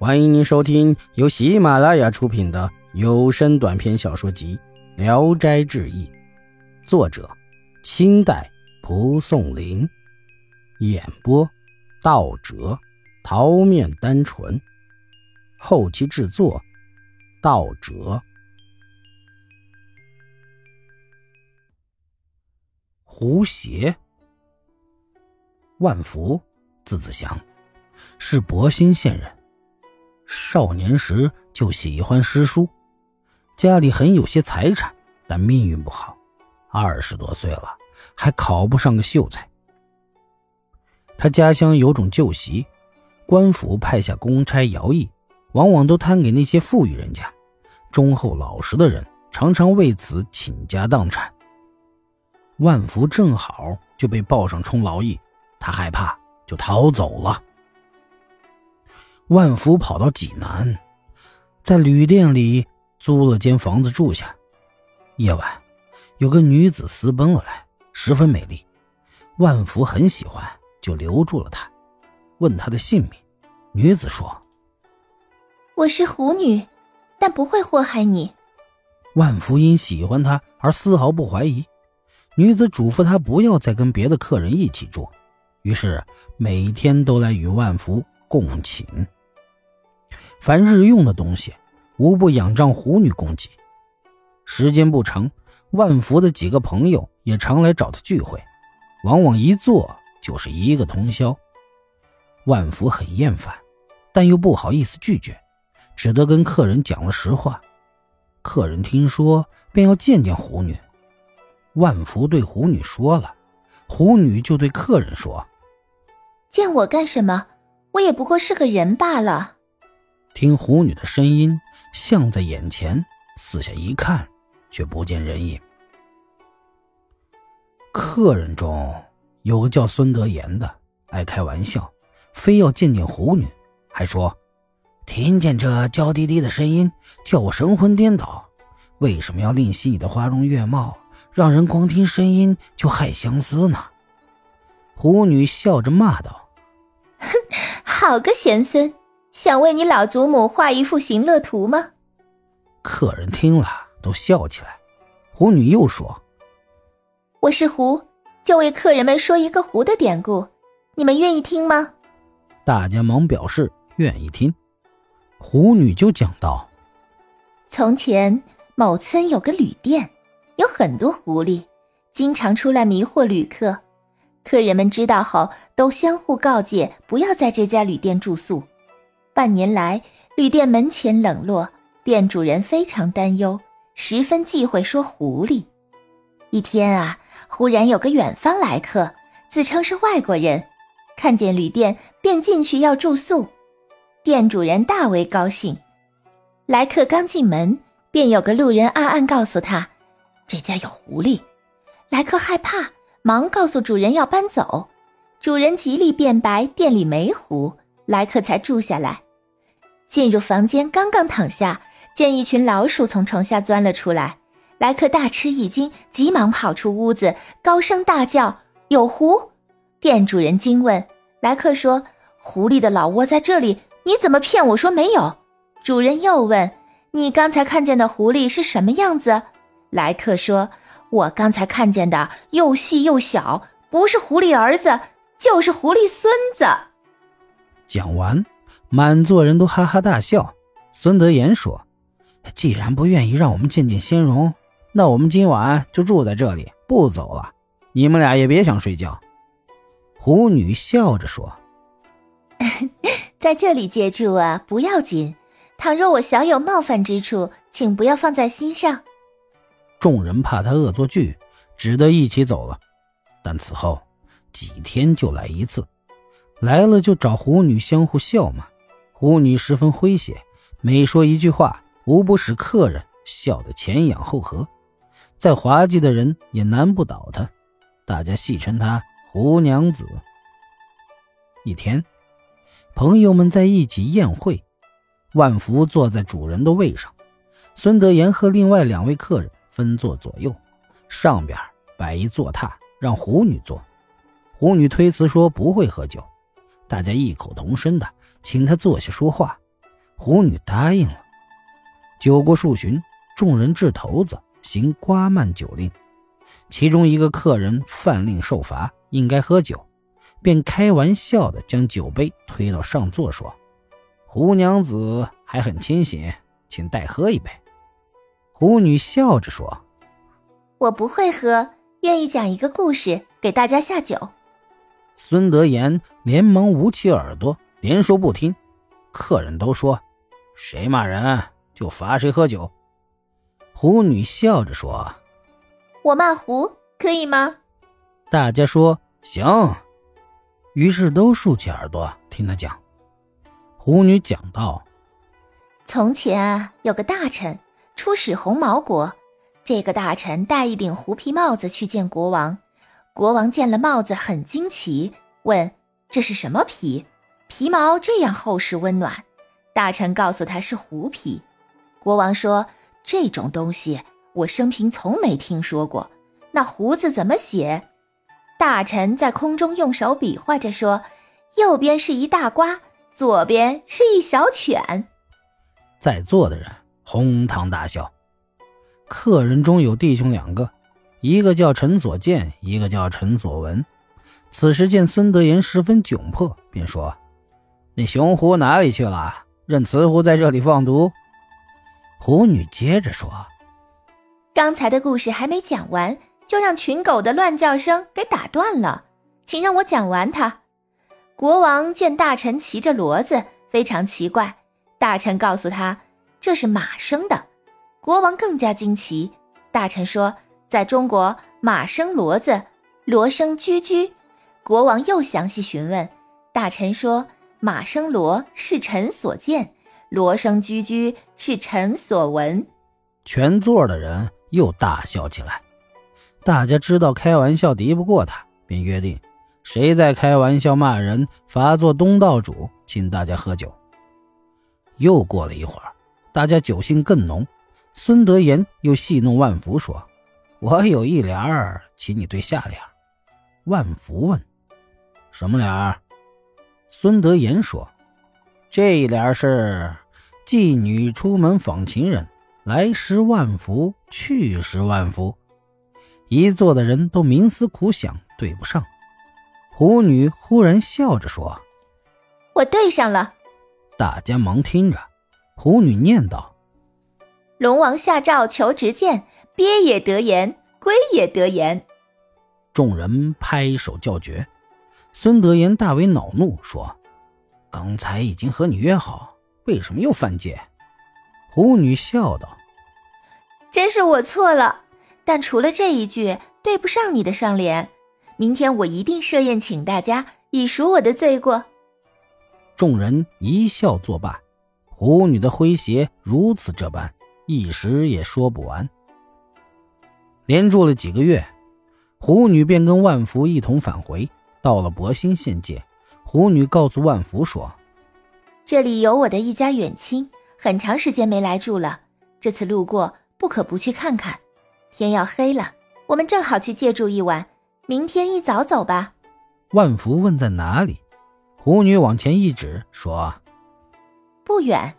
欢迎您收听由喜马拉雅出品的有声短篇小说集《聊斋志异》，作者：清代蒲松龄，演播：道哲、桃面单纯，后期制作：道哲。胡邪，万福，字子祥，是博兴县人。少年时就喜欢诗书，家里很有些财产，但命运不好。二十多岁了，还考不上个秀才。他家乡有种旧习，官府派下公差徭役，往往都摊给那些富裕人家，忠厚老实的人常常为此倾家荡产。万福正好就被报上充劳役，他害怕，就逃走了。万福跑到济南，在旅店里租了间房子住下。夜晚，有个女子私奔了来，十分美丽。万福很喜欢，就留住了她，问她的姓名。女子说：“我是狐女，但不会祸害你。”万福因喜欢她而丝毫不怀疑。女子嘱咐他不要再跟别的客人一起住，于是每天都来与万福共寝。凡日用的东西，无不仰仗狐女供给。时间不长，万福的几个朋友也常来找他聚会，往往一坐就是一个通宵。万福很厌烦，但又不好意思拒绝，只得跟客人讲了实话。客人听说，便要见见狐女。万福对狐女说了，狐女就对客人说：“见我干什么？我也不过是个人罢了。”听狐女的声音像在眼前，四下一看，却不见人影。客人中有个叫孙德言的，爱开玩笑，非要见见狐女，还说：“听见这娇滴滴的声音，叫我神魂颠倒。为什么要吝惜你的花容月貌，让人光听声音就害相思呢？”狐女笑着骂道：“哼，好个贤孙！”想为你老祖母画一幅行乐图吗？客人听了都笑起来。狐女又说：“我是狐，就为客人们说一个狐的典故，你们愿意听吗？”大家忙表示愿意听。狐女就讲道：“从前某村有个旅店，有很多狐狸，经常出来迷惑旅客。客人们知道后，都相互告诫不要在这家旅店住宿。”半年来，旅店门前冷落，店主人非常担忧，十分忌讳说狐狸。一天啊，忽然有个远方来客，自称是外国人，看见旅店便进去要住宿。店主人大为高兴。来客刚进门，便有个路人暗暗告诉他，这家有狐狸。来客害怕，忙告诉主人要搬走。主人极力辩白，店里没狐，来客才住下来。进入房间，刚刚躺下，见一群老鼠从床下钻了出来。莱克大吃一惊，急忙跑出屋子，高声大叫：“有狐！”店主人惊问，莱克说：“狐狸的老窝在这里，你怎么骗我说没有？”主人又问：“你刚才看见的狐狸是什么样子？”莱克说：“我刚才看见的又细又小，不是狐狸儿子，就是狐狸孙子。”讲完。满座人都哈哈大笑。孙德言说：“既然不愿意让我们见见仙容，那我们今晚就住在这里，不走了。你们俩也别想睡觉。”狐女笑着说：“ 在这里借住啊，不要紧。倘若我小有冒犯之处，请不要放在心上。”众人怕他恶作剧，只得一起走了。但此后几天就来一次，来了就找狐女相互笑骂。狐女十分诙谐，每说一句话，无不使客人笑得前仰后合。再滑稽的人也难不倒她，大家戏称她“狐娘子”。一天，朋友们在一起宴会，万福坐在主人的位上，孙德言和另外两位客人分坐左右，上边摆一座榻让狐女坐。狐女推辞说不会喝酒，大家异口同声的。请他坐下说话，狐女答应了。酒过数巡，众人掷骰子，行瓜蔓酒令。其中一个客人犯令受罚，应该喝酒，便开玩笑的将酒杯推到上座，说：“胡娘子还很清醒，请代喝一杯。”狐女笑着说：“我不会喝，愿意讲一个故事给大家下酒。”孙德言连忙捂起耳朵，连说不听。客人都说：“谁骂人就罚谁喝酒。”狐女笑着说。我骂胡可以吗？大家说行，于是都竖起耳朵听他讲。狐女讲道：从前啊，有个大臣出使红毛国，这个大臣戴一顶狐皮帽子去见国王。国王见了帽子很惊奇，问：“这是什么皮？皮毛这样厚实温暖？”大臣告诉他是狐皮。国王说：“这种东西。”我生平从没听说过，那胡子怎么写？大臣在空中用手比划着说：“右边是一大瓜，左边是一小犬。”在座的人哄堂大笑。客人中有弟兄两个，一个叫陈所见，一个叫陈所闻。此时见孙德言十分窘迫，便说：“那雄狐哪里去了？任雌狐在这里放毒。”狐女接着说。刚才的故事还没讲完，就让群狗的乱叫声给打断了，请让我讲完它。国王见大臣骑着骡子，非常奇怪。大臣告诉他，这是马生的。国王更加惊奇。大臣说，在中国，马生骡子，骡生驹驹。国王又详细询问，大臣说，马生骡是臣所见，骡生驹驹是臣所闻。全座的人。又大笑起来，大家知道开玩笑敌不过他，便约定，谁在开玩笑骂人，罚做东道主，请大家喝酒。又过了一会儿，大家酒兴更浓，孙德言又戏弄万福说：“我有一联儿，请你对下联。”万福问：“什么联儿？”孙德言说：“这一联是妓女出门访情人。”来时万福，去时万福。一座的人都冥思苦想，对不上。狐女忽然笑着说：“我对上了。”大家忙听着。狐女念道：“龙王下诏求直谏，鳖也得言，龟也得言。”众人拍手叫绝。孙德言大为恼怒，说：“刚才已经和你约好，为什么又犯戒？”狐女笑道。真是我错了，但除了这一句对不上你的上联，明天我一定设宴请大家，以赎我的罪过。众人一笑作罢。狐女的诙谐如此这般，一时也说不完。连住了几个月，狐女便跟万福一同返回，到了博兴县界。狐女告诉万福说：“这里有我的一家远亲，很长时间没来住了，这次路过。”不可不去看看，天要黑了，我们正好去借住一晚，明天一早走吧。万福问在哪里，狐女往前一指，说：“不远。”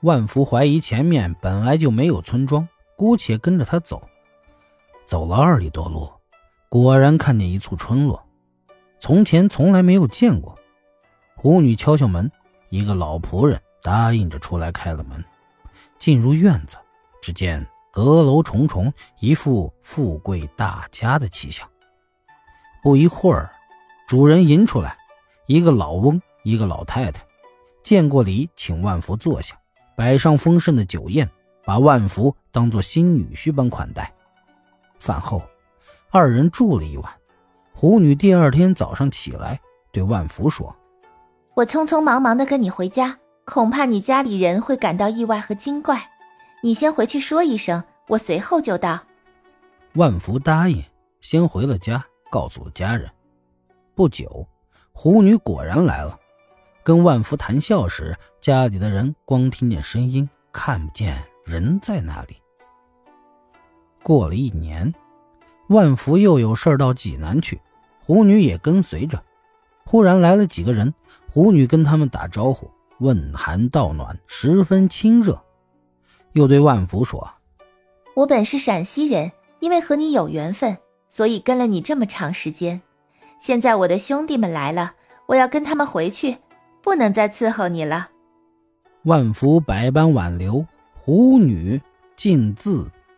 万福怀疑前面本来就没有村庄，姑且跟着他走。走了二里多路，果然看见一簇村落，从前从来没有见过。狐女敲敲门，一个老仆人答应着出来开了门，进入院子。只见阁楼重重，一副富贵大家的气象。不一会儿，主人迎出来，一个老翁，一个老太太，见过礼，请万福坐下，摆上丰盛的酒宴，把万福当做新女婿般款待。饭后，二人住了一晚。狐女第二天早上起来，对万福说：“我匆匆忙忙的跟你回家，恐怕你家里人会感到意外和惊怪。”你先回去说一声，我随后就到。万福答应，先回了家，告诉了家人。不久，狐女果然来了，跟万福谈笑时，家里的人光听见声音，看不见人在哪里。过了一年，万福又有事到济南去，胡女也跟随着。忽然来了几个人，胡女跟他们打招呼，问寒道暖，十分亲热。又对万福说：“我本是陕西人，因为和你有缘分，所以跟了你这么长时间。现在我的兄弟们来了，我要跟他们回去，不能再伺候你了。”万福百般挽留，胡女尽自